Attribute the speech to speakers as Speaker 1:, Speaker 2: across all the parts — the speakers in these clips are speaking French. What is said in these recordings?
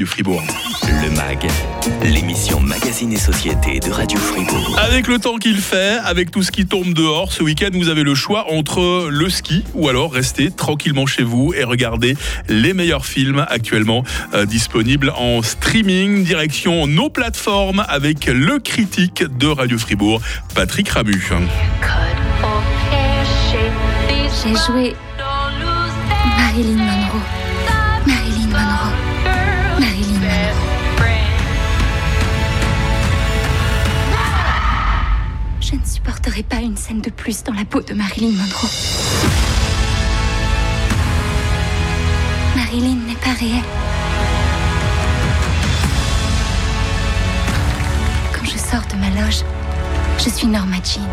Speaker 1: du Fribourg.
Speaker 2: Le MAG, l'émission Magazine et Société de Radio Fribourg.
Speaker 1: Avec le temps qu'il fait, avec tout ce qui tombe dehors, ce week-end, vous avez le choix entre le ski ou alors rester tranquillement chez vous et regarder les meilleurs films actuellement euh, disponibles en streaming, direction nos plateformes avec le critique de Radio Fribourg, Patrick Ramu.
Speaker 3: J'ai joué Marilyn Monroe. Marilyn Monroe. Je ne supporterai pas une scène de plus dans la peau de Marilyn Monroe. Marilyn n'est pas réelle. Quand je sors de ma loge, je suis Norma Jean.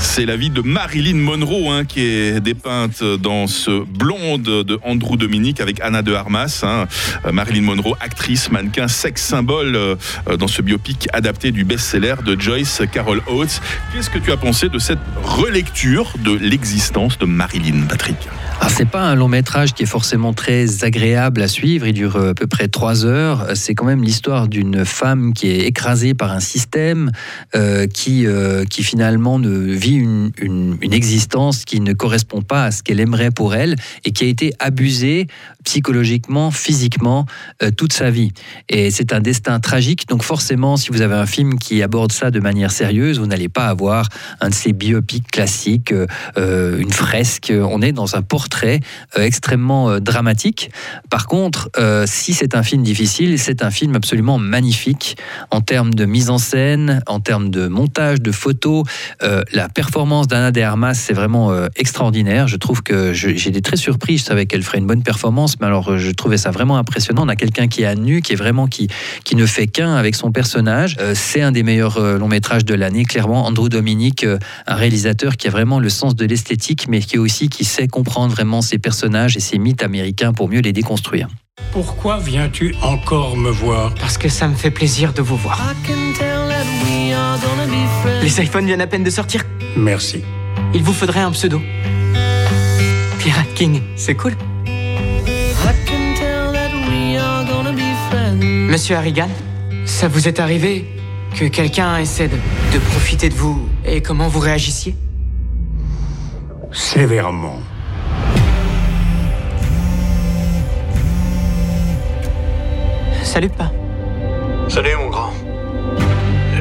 Speaker 1: C'est la vie de Marilyn Monroe hein, qui est dépeinte dans ce blonde de Andrew Dominique avec Anna de Armas. Hein. Euh, Marilyn Monroe, actrice, mannequin, sex symbole euh, dans ce biopic adapté du best-seller de Joyce Carol Oates. Qu'est-ce que tu as pensé de cette relecture de l'existence de Marilyn, Patrick?
Speaker 4: Ah, c'est pas un long métrage qui est forcément très agréable à suivre. Il dure euh, à peu près trois heures. C'est quand même l'histoire d'une femme qui est écrasée par un système euh, qui, euh, qui finalement ne vit une, existence qui ne correspond pas à ce qu'elle aimerait pour elle et qui a été abusée psychologiquement, physiquement toute sa vie. Et c'est un destin tragique. Donc forcément, si vous avez un film qui aborde ça de manière sérieuse, vous n'allez pas avoir un de ces biopics classiques, une fresque. On est dans un portrait très euh, extrêmement euh, dramatique. Par contre, euh, si c'est un film difficile, c'est un film absolument magnifique en termes de mise en scène, en termes de montage, de photos. la performance d'Anna de Armas, c'est vraiment extraordinaire. Je trouve que j'ai été très surpris. Je savais qu'elle ferait une bonne performance, mais alors je trouvais ça vraiment impressionnant. On a quelqu'un qui est à nu, qui est vraiment qui, qui ne fait qu'un avec son personnage. c'est un des meilleurs longs métrages de l'année, clairement. Andrew Dominique, un réalisateur qui a vraiment le sens de l'esthétique, mais qui aussi qui sait comprendre vraiment ces personnages et ces mythes américains pour mieux les déconstruire.
Speaker 5: Pourquoi viens-tu encore me voir
Speaker 6: Parce que ça me fait plaisir de vous voir. Les iPhones viennent à peine de sortir.
Speaker 5: Merci.
Speaker 6: Il vous faudrait un pseudo. Pirate King, c'est cool. Monsieur Harrigan, ça vous est arrivé que quelqu'un essaie de, de profiter de vous et comment vous réagissiez?
Speaker 5: Sévèrement.
Speaker 6: Salut, pas.
Speaker 7: Salut, mon grand.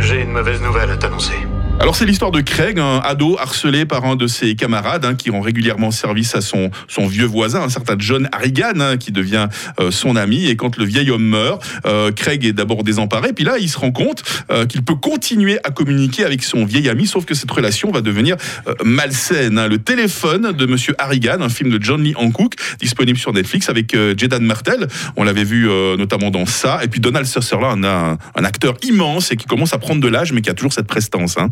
Speaker 7: J'ai une mauvaise nouvelle à t'annoncer.
Speaker 1: Alors c'est l'histoire de Craig, un ado harcelé par un de ses camarades hein, qui rend régulièrement service à son, son vieux voisin, un certain John Harrigan, hein, qui devient euh, son ami. Et quand le vieil homme meurt, euh, Craig est d'abord désemparé, puis là il se rend compte euh, qu'il peut continuer à communiquer avec son vieil ami, sauf que cette relation va devenir malsaine. Hein. Le téléphone de Monsieur Harrigan, un film de John Lee Hancock, disponible sur Netflix avec Jedan Martel, on l'avait vu notamment dans ça, et puis Donald Sutherland, un, un, acteur immense et qui commence à prendre de l'âge, mais qui a toujours cette prestance. Hein.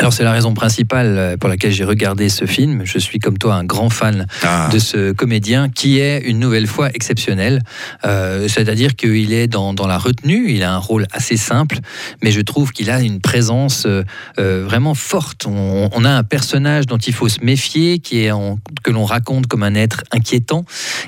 Speaker 4: Alors c'est la raison principale euh, pour laquelle j'ai regardé ce film. Je suis comme toi un grand fan ah. de ce comédien qui est une nouvelle fois exceptionnel. Euh, C'est-à-dire qu'il est dans, dans, la retenue, il a un rôle assez simple, mais je trouve qu'il a une présence euh, vraiment forte. On, on, a un personnage dont il faut se méfier, qui est en, que l'on raconte comme un être inquiétant,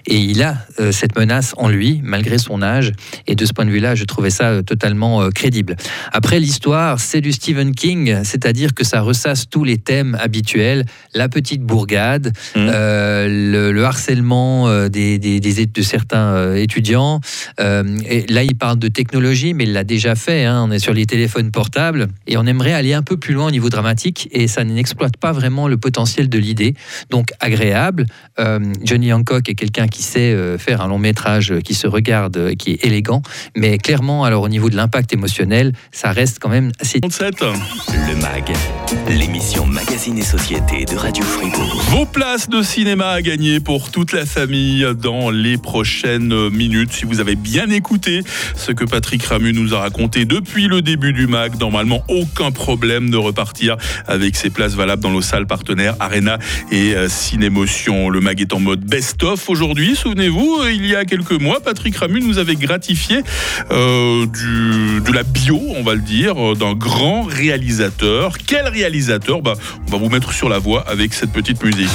Speaker 4: et il a euh, cette menace en lui malgré son âge. Et de ce point de vue-là, je trouvais ça totalement crédible. Après l'histoire, c'est du Stephen King, c'est-à-dire que ça ressasse tous les thèmes habituels, la petite bourgade, mmh. euh, le, harcèlement euh, des, des, des, de certains euh, étudiants. Euh, et là, il parle de technologie, mais il l'a déjà fait. Hein, on est sur les téléphones portables et on aimerait aller un peu plus loin au niveau dramatique et ça n'exploite pas vraiment le potentiel de l'idée. Donc agréable. Euh, Johnny Hancock est quelqu'un qui sait faire un long métrage qui se regarde, qui est élégant, mais clairement, alors au niveau de l'impact émotionnel, ça reste quand même assez.
Speaker 2: Le MAG l'émission Magazine et Société de Radio Fribourg.
Speaker 1: Vos places de cinéma à gagner pour toute la famille dans les prochaines minutes. Si vous avez bien écouté ce que Patrick Ramu nous a raconté depuis le début du MAG, normalement aucun problème de repartir avec ses places valables dans nos salles partenaires Arena et euh, Cinémotion. Le MAG est en mode best-of aujourd'hui. Souvenez-vous, il y a quelques mois, Patrick Ramu nous avait gratifié euh, de la bio, on va le dire, d'un grand réalisateur. Quel réalisateur? Bah, On va vous mettre sur la voie avec cette petite musique.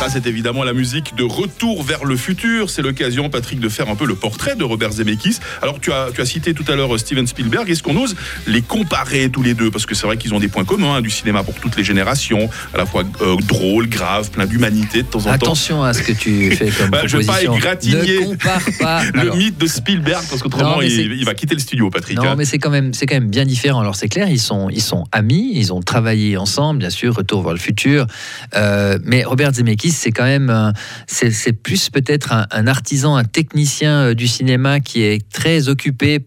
Speaker 1: Ça, c'est évidemment la musique de Retour vers le futur. C'est l'occasion, Patrick, de faire un peu le portrait de Robert Zemeckis. Alors, tu as, tu as cité tout à l'heure Steven Spielberg. Est-ce qu'on ose les comparer tous les deux? Parce que c'est vrai qu'ils ont des points communs, hein, du cinéma pour toutes les générations, à la fois euh, drôle, grave, plein d'humanité de temps en temps.
Speaker 4: Attention à ce que tu fais comme
Speaker 1: Bah, je pas égratigner
Speaker 4: Ne compare pas.
Speaker 1: Le
Speaker 4: Alors,
Speaker 1: mythe de Spielberg, parce qu'autrement, il, il va quitter le studio, Patrick.
Speaker 4: Non,
Speaker 1: hein.
Speaker 4: mais c'est quand même, quand même bien différent. Alors c'est clair, ils sont, ils sont amis, ils ont travaillé ensemble, bien sûr. Retour vers le futur. Euh, mais Robert Zemeckis, c'est quand même, un- c'est plus peut-être un, artisan, un technicien euh, du cinéma qui est très occupé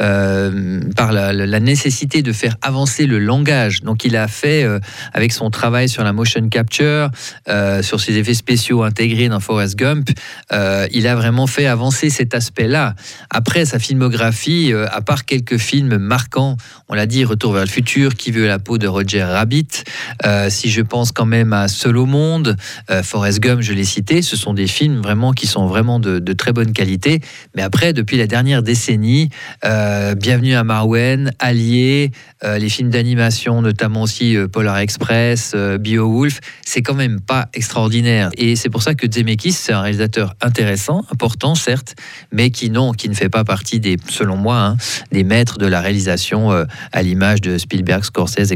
Speaker 4: euh, par la, nécessité de faire avancer le langage. Donc il a fait euh, avec son travail sur la motion capture, euh, sur ses effets spéciaux intégrés dans Forrest Gump, euh, il a vraiment fait avancer cet aspect-là. Après, sa filmographie, euh, à part quelques films marquants, on l'a dit, Retour vers le futur, Qui veut la peau de Roger Rabbit, euh, si je pense quand même à Seul au monde, euh, Forrest Gump, je l'ai cité, ce sont des films vraiment qui sont vraiment de, très bonne qualité. Mais après, depuis la dernière décennie, euh, Bienvenue à Marwen, Allier, euh, les films d'animation, notamment aussi euh, Polar Express, Beowulf, c'est quand même pas extraordinaire. Et c'est pour ça que Zemeckis, c'est un réalisateur intéressant, important certes, mais qui non, qui ne fait pas partie des, selon moi, hein, des maîtres de la réalisation à l'image de Spielberg, Scorsese,